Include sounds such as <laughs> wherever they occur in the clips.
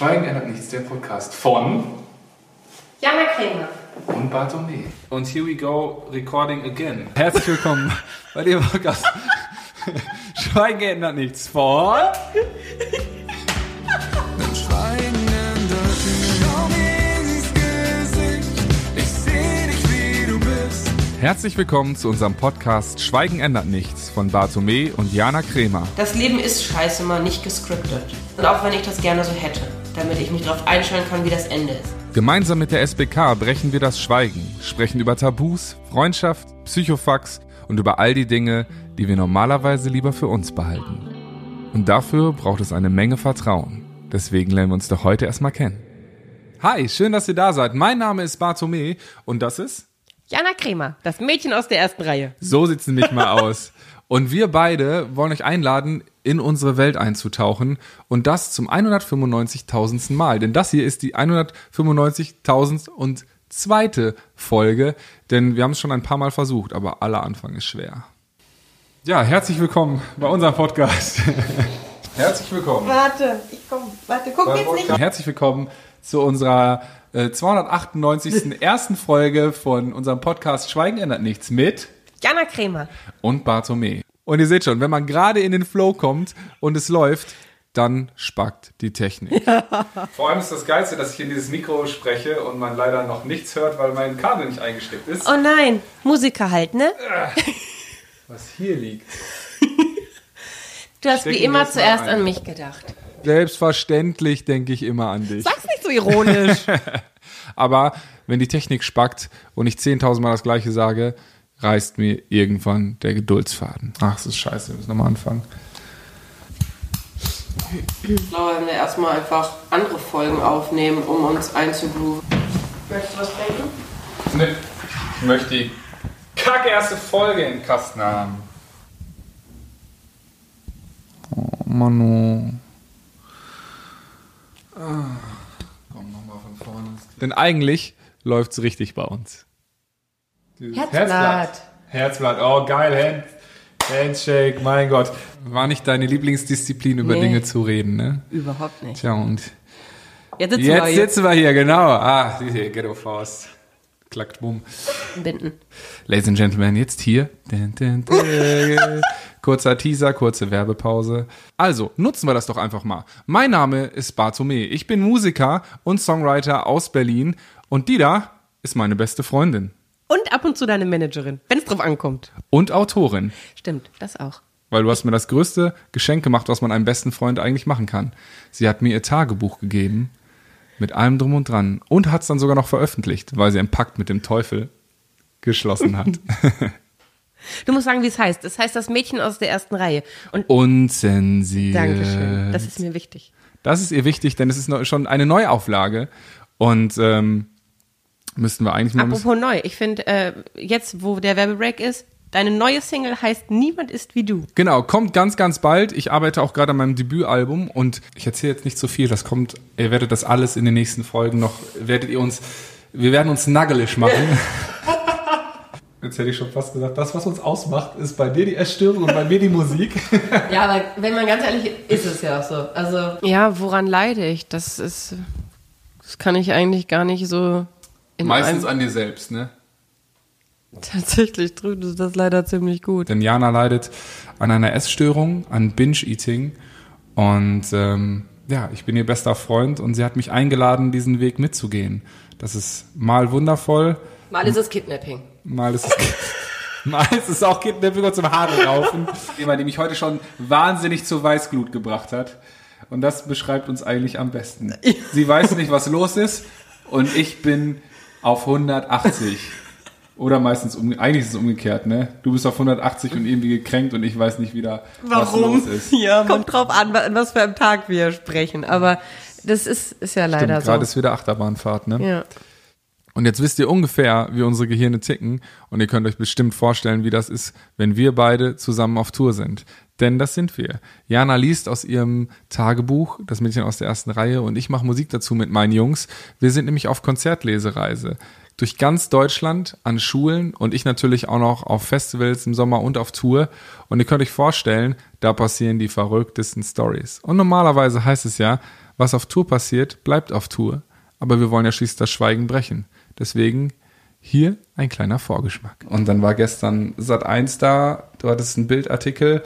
Schweigen ändert nichts, der Podcast von Jana Krämer. und Bartome. Und here we go, recording again. Herzlich willkommen bei dem Podcast Schweigen ändert nichts von Herzlich willkommen zu unserem Podcast Schweigen ändert nichts von Bartome und Jana Kremer. Das Leben ist scheiße mal nicht gescriptet. Und auch wenn ich das gerne so hätte, damit ich mich darauf einstellen kann, wie das Ende ist. Gemeinsam mit der SBK brechen wir das Schweigen, sprechen über Tabus, Freundschaft, Psychofax und über all die Dinge, die wir normalerweise lieber für uns behalten. Und dafür braucht es eine Menge Vertrauen. Deswegen lernen wir uns doch heute erstmal kennen. Hi, schön, dass ihr da seid. Mein Name ist Bartome und das ist? Jana Krämer, das Mädchen aus der ersten Reihe. So sieht's nämlich mal aus. Und wir beide wollen euch einladen, in unsere Welt einzutauchen und das zum 195.000. Mal. Denn das hier ist die 195.000 und zweite Folge, denn wir haben es schon ein paar Mal versucht, aber aller Anfang ist schwer. Ja, herzlich willkommen bei unserem Podcast. <laughs> herzlich willkommen. Warte, ich komm, warte, guck jetzt nicht. Herzlich willkommen zu unserer äh, 298. ersten Folge von unserem Podcast Schweigen ändert nichts mit Jana Krämer. und Bartome. Und ihr seht schon, wenn man gerade in den Flow kommt und es läuft, dann spackt die Technik. <laughs> Vor allem ist das Geilste, dass ich in dieses Mikro spreche und man leider noch nichts hört, weil mein Kabel nicht eingesteckt ist. Oh nein, Musiker halt, ne? <laughs> Was hier liegt. Du hast Stecken wie immer zuerst an mich gedacht. Selbstverständlich denke ich immer an dich. Sag's nicht so ironisch. <laughs> Aber wenn die Technik spackt und ich 10.000 Mal das Gleiche sage, reißt mir irgendwann der Geduldsfaden. Ach, das ist scheiße, wir müssen nochmal anfangen. Ich glaube, wenn wir erstmal einfach andere Folgen aufnehmen, um uns einzugrooven. Möchtest du was trinken? Ne, ich möchte die kacke erste Folge in Kasten haben. Oh, Manu. Ah, komm, nochmal von vorne. Denn eigentlich läuft's richtig bei uns. Dieses Herzblatt. Herzblatt, oh geil, Hand, Handshake, mein Gott. War nicht deine Lieblingsdisziplin, über Nee. Dinge zu reden, ne? Überhaupt nicht. Tja, und Jetzt sitzen wir jetzt hier. sitzen wir hier, genau. Ah, die Ghetto Faust. Klackt, bumm. Binden. Ladies and Gentlemen, jetzt hier. Kurzer Teaser, kurze Werbepause. Also, nutzen wir das doch einfach mal. Mein Name ist Bartome. Ich bin Musiker und Songwriter aus Berlin. Und die da ist meine beste Freundin. Ab und zu deine Managerin, wenn es drauf ankommt. Und Autorin. Stimmt, das auch. Weil du hast mir das größte Geschenk gemacht, was man einem besten Freund eigentlich machen kann. Sie hat mir ihr Tagebuch gegeben. Mit allem drum und dran. Und hat es dann sogar noch veröffentlicht, weil sie einen Pakt mit dem Teufel geschlossen hat. <laughs> Du musst sagen, wie es heißt. Es heißt das Mädchen aus der ersten Reihe. Und Unzensiert. Dankeschön. Das ist mir wichtig. Das ist ihr wichtig, denn es ist schon eine Neuauflage. Und ähm, müssten wir eigentlich mal. Apropos neu. Ich finde, äh, jetzt, wo der Werbebreak ist, deine neue Single heißt Niemand ist wie du. Genau, kommt ganz, ganz bald. Ich arbeite auch gerade an meinem Debütalbum und ich erzähle jetzt nicht so viel. Das kommt, ihr werdet das alles in den nächsten Folgen noch, werdet ihr uns, wir werden uns naggelig machen. <laughs> Jetzt hätte ich schon fast gesagt, das, was uns ausmacht, ist bei dir die Essstörung und bei mir die Musik. <laughs> Ja, aber wenn man ganz ehrlich ist, ist es ja auch so. Also ja, woran leide ich? Das ist, das kann ich eigentlich gar nicht so. In Meistens an dir selbst, ne? tatsächlich trübt es das leider ziemlich gut. Denn Jana leidet an einer Essstörung, an Binge-Eating. Und ähm, ja, ich bin ihr bester Freund und sie hat mich eingeladen, diesen Weg mitzugehen. Das ist mal wundervoll, Mal ist es Kidnapping. mal ist es, <laughs> mal ist es auch Kidnapping und zum Haare raufen. Jemand, der mich heute schon wahnsinnig zur Weißglut gebracht hat. Und das beschreibt uns eigentlich am besten. <laughs> Sie weiß nicht, was los ist und ich bin auf 180. Oder meistens, um, eigentlich ist es umgekehrt, ne? Du bist auf 180 und irgendwie gekränkt und ich weiß nicht wieder, was los ist. <laughs> Ja, Kommt drauf an, wa- was für einem Tag wir sprechen. Aber das ist, ist ja leider Stimmt, gerade so. ist wieder Achterbahnfahrt, ne? Ja. Und jetzt wisst ihr ungefähr, wie unsere Gehirne ticken und ihr könnt euch bestimmt vorstellen, wie das ist, wenn wir beide zusammen auf Tour sind. Denn das sind wir. Jana liest aus ihrem Tagebuch, das Mädchen aus der ersten Reihe, und ich mache Musik dazu mit meinen Jungs. Wir sind nämlich auf Konzertlesereise durch ganz Deutschland an Schulen und ich natürlich auch noch auf Festivals im Sommer und auf Tour. Und ihr könnt euch vorstellen, da passieren die verrücktesten Stories. Und normalerweise heißt es ja, was auf Tour passiert, bleibt auf Tour. Aber wir wollen ja schließlich das Schweigen brechen. Deswegen hier ein kleiner Vorgeschmack. Und dann war gestern Sat 1 da, du hattest einen Bildartikel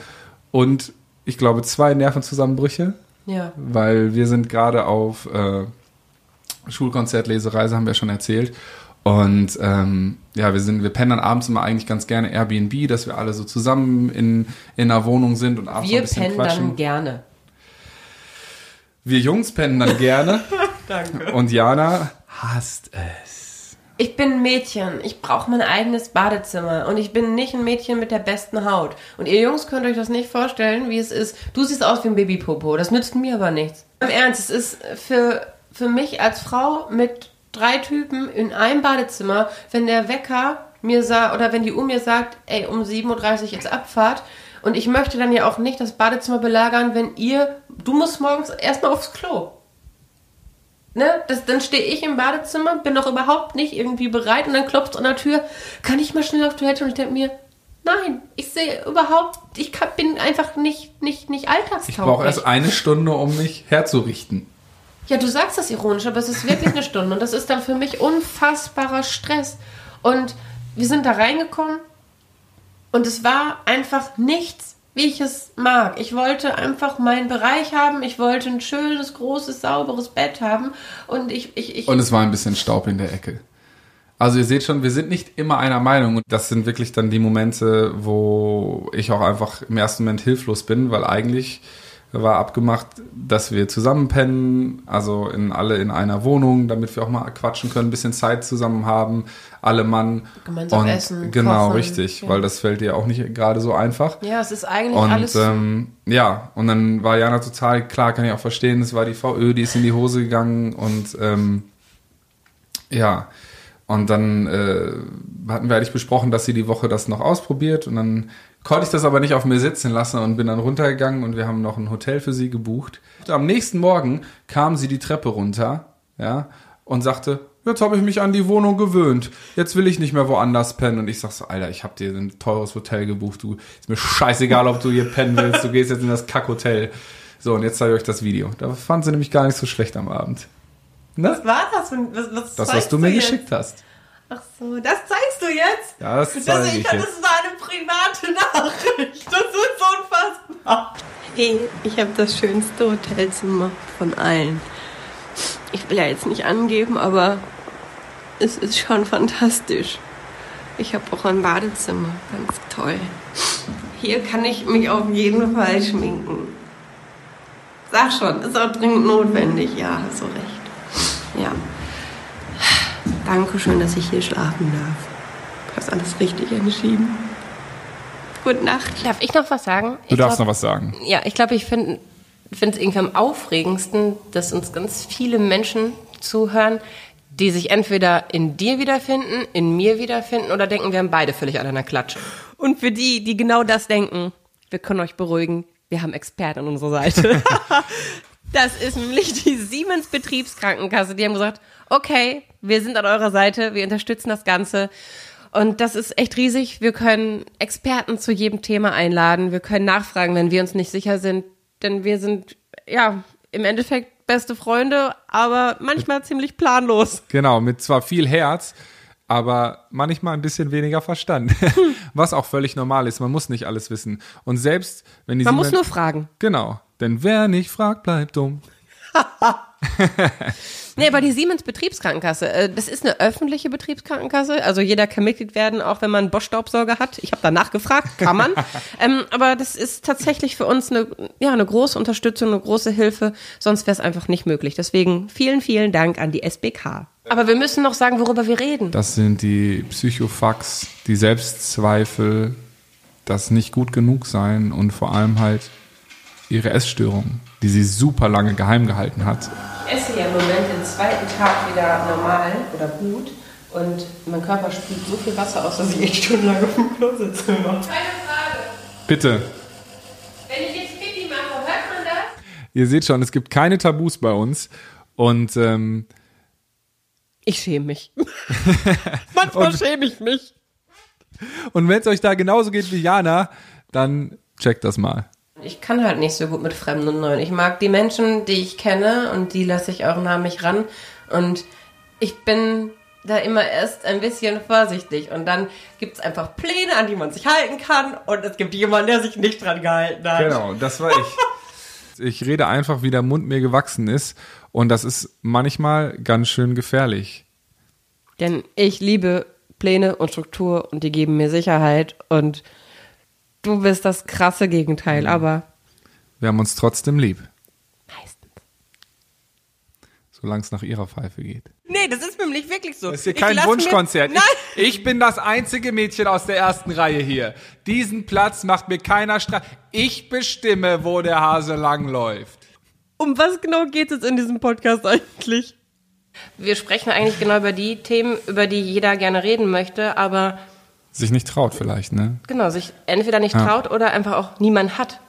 und ich glaube zwei Nervenzusammenbrüche. Ja. Weil wir sind gerade auf äh, Schulkonzertlesereise, haben wir schon erzählt. Und ähm, ja, wir sind, wir pennen abends immer eigentlich ganz gerne Airbnb, dass wir alle so zusammen in, in einer Wohnung sind und abends wir ein bisschen pennen quatschen. dann gerne. Wir Jungs pennen dann gerne. <laughs> Danke. Und Jana hasst es. Ich bin ein Mädchen. Ich brauche mein eigenes Badezimmer. Und ich bin nicht ein Mädchen mit der besten Haut. Und ihr Jungs könnt euch das nicht vorstellen, wie es ist. Du siehst aus wie ein Babypopo. Das nützt mir aber nichts. Im Ernst, es ist für, für mich als Frau mit drei Typen in einem Badezimmer, wenn der Wecker mir sagt, oder wenn die Uhr mir sagt, ey, um 7.30 Uhr ist Abfahrt. Und ich möchte dann ja auch nicht das Badezimmer belagern, wenn ihr, du musst morgens erstmal aufs Klo. Ne? Das, dann stehe ich im Badezimmer, bin noch überhaupt nicht irgendwie bereit und dann klopft an der Tür, kann ich mal schnell auf Toilette und ich denke mir, nein, ich sehe überhaupt, ich kann, bin einfach nicht, nicht, nicht alltagstauglich. Ich brauche erst eine Stunde, um mich herzurichten. Ja, du sagst das ironisch, aber es ist wirklich eine Stunde und das ist dann für mich unfassbarer Stress. Und wir sind da reingekommen und es war einfach nichts, wie ich es mag. Ich wollte einfach meinen Bereich haben, ich wollte ein schönes, großes, sauberes Bett haben und ich... ich, ich Und es war ein bisschen Staub in der Ecke. Also ihr seht schon, wir sind nicht immer einer Meinung und das sind wirklich dann die Momente, wo ich auch einfach im ersten Moment hilflos bin, weil eigentlich war abgemacht, dass wir zusammen pennen, also in alle in einer Wohnung, damit wir auch mal quatschen können, ein bisschen Zeit zusammen haben, alle Mann. Gemeinsam und essen, Genau, kochen, richtig, ja. weil das fällt dir auch nicht gerade so einfach. ja, es ist eigentlich Und alles... ähm, ja, und dann war Jana total klar, kann ich auch verstehen, es war die VÖ, die ist in die Hose gegangen und ähm, ja, und dann äh, hatten wir eigentlich besprochen, dass sie die Woche das noch ausprobiert und dann konnte ich das aber nicht auf mir sitzen lassen und bin dann runtergegangen und wir haben noch ein Hotel für sie gebucht. Am nächsten Morgen kam sie die Treppe runter, ja, und sagte, jetzt habe ich mich an die Wohnung gewöhnt. Jetzt will ich nicht mehr woanders pennen. Und ich sag so, Alter, ich habe dir ein teures Hotel gebucht. Du ist mir scheißegal, ob du hier pennen willst. Du gehst jetzt in das Kackhotel. So, und jetzt zeige ich euch das Video. Da fand sie nämlich gar nicht so schlecht am Abend. Ne? was war das? Was, was Das, was du mir jetzt? geschickt hast. Ach so, das zeigst du jetzt? Ja, das Das, zeige ich, ich das jetzt. war eine private Nachricht. Das ist unfassbar. Hey, ich habe das schönste Hotelzimmer von allen. Ich will ja jetzt nicht angeben, aber es ist schon fantastisch. Ich habe auch ein Badezimmer, ganz toll. Hier kann ich mich auf jeden Fall schminken. Sag schon, ist auch dringend notwendig. Ja, hast du recht. Ja. Dankeschön, dass ich hier schlafen darf. Du hast alles richtig entschieden. Gute Nacht. Darf ich noch was sagen? Du ich darfst glaub, noch was sagen. Ja, ich glaube, ich finde finde es irgendwie am aufregendsten, dass uns ganz viele Menschen zuhören, die sich entweder in dir wiederfinden, in mir wiederfinden oder denken, wir haben beide völlig an einer Klatsche. Und für die, die genau das denken, wir können euch beruhigen, wir haben Experten an unserer Seite. <laughs> <laughs> das ist nämlich die Siemens Betriebskrankenkasse. Die haben gesagt, okay, wir sind an eurer Seite, wir unterstützen das Ganze. Und das ist echt riesig. Wir können Experten zu jedem Thema einladen. Wir können nachfragen, wenn wir uns nicht sicher sind. Denn wir sind, ja, im Endeffekt beste Freunde, aber manchmal ziemlich planlos. Genau, mit zwar viel Herz, aber manchmal ein bisschen weniger Verstand. <laughs> Was auch völlig normal ist. Man muss nicht alles wissen. Und selbst wenn die Man muss Siemens- nur fragen. Genau. Denn wer nicht fragt, bleibt dumm. <laughs> Nee, aber die Siemens Betriebskrankenkasse, äh, das ist eine öffentliche Betriebskrankenkasse. Also jeder kann Mitglied werden, auch wenn man einen Bosch-Staubsauger hat. Ich habe danach gefragt, kann man. <laughs> ähm, aber das ist tatsächlich für uns eine, ja, eine große Unterstützung, eine große Hilfe. Sonst wäre es einfach nicht möglich. Deswegen vielen, vielen Dank an die SBK. Aber wir müssen noch sagen, worüber wir reden. Das sind die Psychofax, die Selbstzweifel, das nicht gut genug sein und vor allem halt ihre Essstörung, die sie super lange geheim gehalten hat. Ich esse ja im Moment den zweiten Tag wieder normal oder gut. Und mein Körper spült so viel Wasser aus, dass ich echt stundenlang auf dem Klo sitze. immer. Bitte. Ihr seht schon, es gibt keine Tabus bei uns. Und ähm, ich schäme mich. <laughs> Manchmal und, schäme ich mich. Und wenn es euch da genauso geht wie Jana, dann checkt das mal. Ich kann halt nicht so gut mit Fremden und Neuen. Ich mag die Menschen, die ich kenne und die lasse ich auch nah mich ran. Und ich bin da immer erst ein bisschen vorsichtig. Und dann gibt es einfach Pläne, an die man sich halten kann. Und es gibt jemanden, der sich nicht dran gehalten hat. Genau, das war ich. <laughs> ich rede einfach, wie der Mund mir gewachsen ist. Und das ist manchmal ganz schön gefährlich. Denn ich liebe Pläne und Struktur und die geben mir Sicherheit. Und du bist das krasse Gegenteil, mhm. aber. Wir haben uns trotzdem lieb. solange es nach ihrer Pfeife geht. Nee, das ist nämlich wirklich so. Das ist hier kein Wunschkonzert. Mir, ich, ich, bin das einzige Mädchen aus der ersten Reihe hier. Diesen Platz macht mir keiner Streit. Ich bestimme, wo der Hase langläuft. Um was genau geht es in diesem Podcast eigentlich? Wir sprechen eigentlich genau über die Themen, über die jeder gerne reden möchte, aber sich nicht traut vielleicht, ne? Genau, sich entweder nicht ja. traut oder einfach auch niemand hat.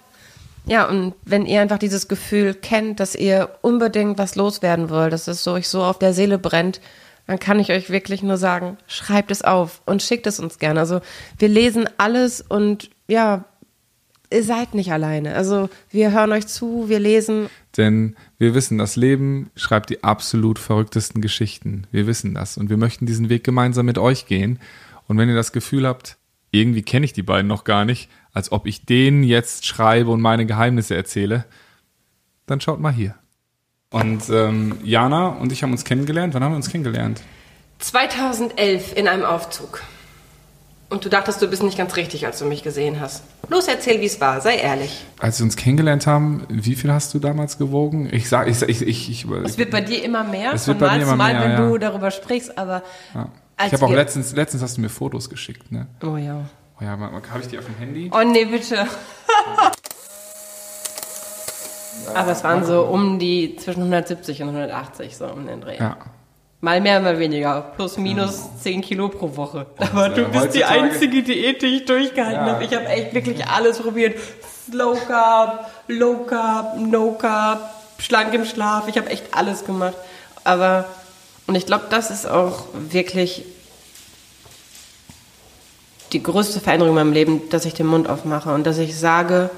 Ja, und wenn ihr einfach dieses Gefühl kennt, dass ihr unbedingt was loswerden wollt, dass es euch so auf der Seele brennt, dann kann ich euch wirklich nur sagen, schreibt es auf und schickt es uns gerne. Also wir lesen alles und ja, ihr seid nicht alleine. Also wir hören euch zu, wir lesen. Denn wir wissen, das Leben schreibt die absolut verrücktesten Geschichten. Wir wissen das und wir möchten diesen Weg gemeinsam mit euch gehen. Und wenn ihr das Gefühl habt, irgendwie kenne ich die beiden noch gar nicht, als ob ich denen jetzt schreibe und meine Geheimnisse erzähle, dann schaut mal hier. Und ähm, Jana und ich haben uns kennengelernt. Wann haben wir uns kennengelernt? 2011 in einem Aufzug. Und du dachtest, du bist nicht ganz richtig, als du mich gesehen hast. Los, erzähl, wie es war. Sei ehrlich. Als wir uns kennengelernt haben, wie viel hast du damals gewogen? Ich sag, ich, ich, ich, ich Es wird bei dir immer mehr. Es wird bei mir immer Mal, mehr, wenn ja. du darüber sprichst, aber. Ja. Ich habe auch letztens, letztens hast du mir Fotos geschickt, ne? Oh ja. Oh ja, habe ich die auf dem Handy? Oh nee, bitte. <laughs> Aber es waren so um die zwischen 170 und 180 so um den Dreh. Ja. Mal mehr, mal weniger. Plus, minus ja. 10 Kilo pro Woche. Aber du bist die einzige Diät, die ich durchgehalten ja. habe. Ich habe echt wirklich alles probiert. Slow Carb, Low Carb, No Carb, schlank im Schlaf. Ich habe echt alles gemacht. Aber, und ich glaube, das ist auch wirklich die größte Veränderung in meinem Leben, dass ich den Mund aufmache und dass ich sage,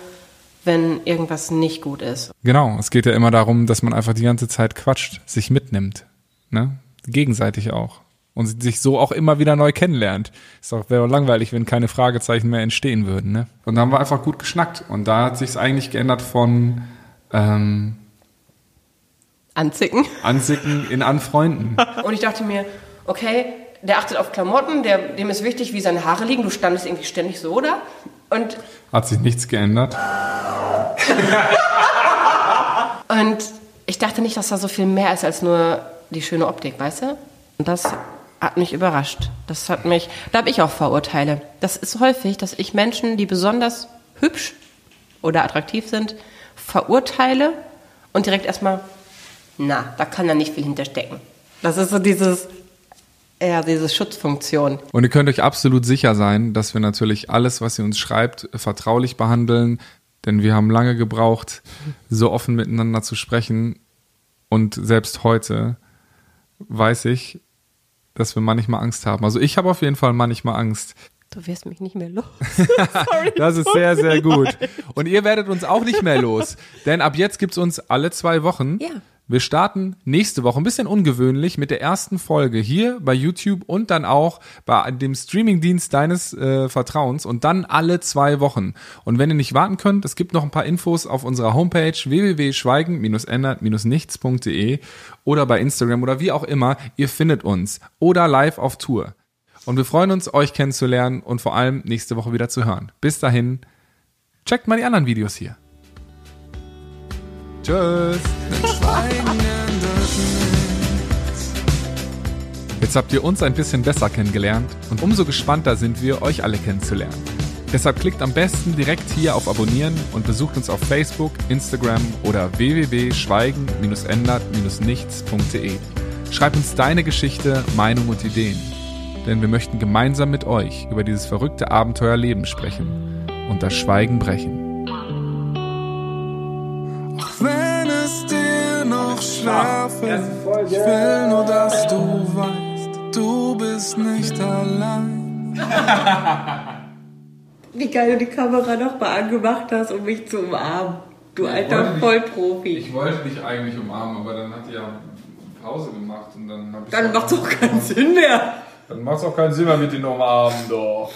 wenn irgendwas nicht gut ist. Genau, es geht ja immer darum, dass man einfach die ganze Zeit quatscht, sich mitnimmt, ne? Gegenseitig auch und sich so auch immer wieder neu kennenlernt. Ist doch wäre langweilig, wenn keine Fragezeichen mehr entstehen würden, ne? Und da haben wir einfach gut geschnackt und da hat sich eigentlich geändert von ähm, Anzicken. Anzicken in Anfreunden. und ich dachte mir, okay, der achtet auf Klamotten, der, dem ist wichtig, wie seine Haare liegen. Du standest irgendwie ständig so, oder? Und Hat sich nichts geändert. und ich dachte nicht, dass da so viel mehr ist als nur die schöne Optik, weißt du? Und das hat mich überrascht. Das hat mich, da habe ich auch Vorurteile. Das ist häufig, dass ich Menschen, die besonders hübsch oder attraktiv sind, verurteile und direkt erstmal, na, da kann da nicht viel hinterstecken. Das ist so dieses, ja, diese Schutzfunktion. Und ihr könnt euch absolut sicher sein, dass wir natürlich alles, was ihr uns schreibt, vertraulich behandeln, denn wir haben lange gebraucht, so offen miteinander zu sprechen. Und selbst heute weiß ich, dass wir manchmal Angst haben. Also ich habe auf jeden Fall manchmal Angst. Du wirst mich nicht mehr los. <laughs> Sorry, das ist sehr, sehr gut. <laughs> Und ihr werdet uns auch nicht mehr los. Denn ab jetzt gibt's uns alle zwei Wochen. Ja. Wir starten nächste Woche, ein bisschen ungewöhnlich, mit der ersten Folge hier bei YouTube und dann auch bei dem Streamingdienst deines äh, Vertrauens und dann alle zwei Wochen. Und wenn ihr nicht warten könnt, es gibt noch ein paar Infos auf unserer Homepage www.schweigen-ändert-nichts.de oder bei Instagram oder wie auch immer. Ihr findet uns oder live auf Tour. Und wir freuen uns, euch kennenzulernen und vor allem nächste Woche wieder zu hören. Bis dahin, checkt mal die anderen Videos hier. Tschüss. Jetzt habt ihr uns ein bisschen besser kennengelernt und umso gespannter sind wir, euch alle kennenzulernen. Deshalb klickt am besten direkt hier auf Abonnieren und besucht uns auf Facebook, Instagram oder www.schweigen-ändert-nichts.de. Schreib uns deine Geschichte, Meinung und Ideen. Denn wir möchten gemeinsam mit euch über dieses verrückte Abenteuerleben sprechen und das Schweigen brechen. Entschärfen. Ich will nur, dass du weißt, du bist nicht allein. Wie geil du die Kamera nochmal angemacht hast, um mich zu umarmen. Du alter wollte dich- Vollprofi. Ich wollte dich eigentlich umarmen, aber dann hat die ja Pause gemacht und dann habe ich. Dann macht's auch keinen Sinn mehr. Dann macht's auch keinen Sinn mehr mit den Umarmen, doch.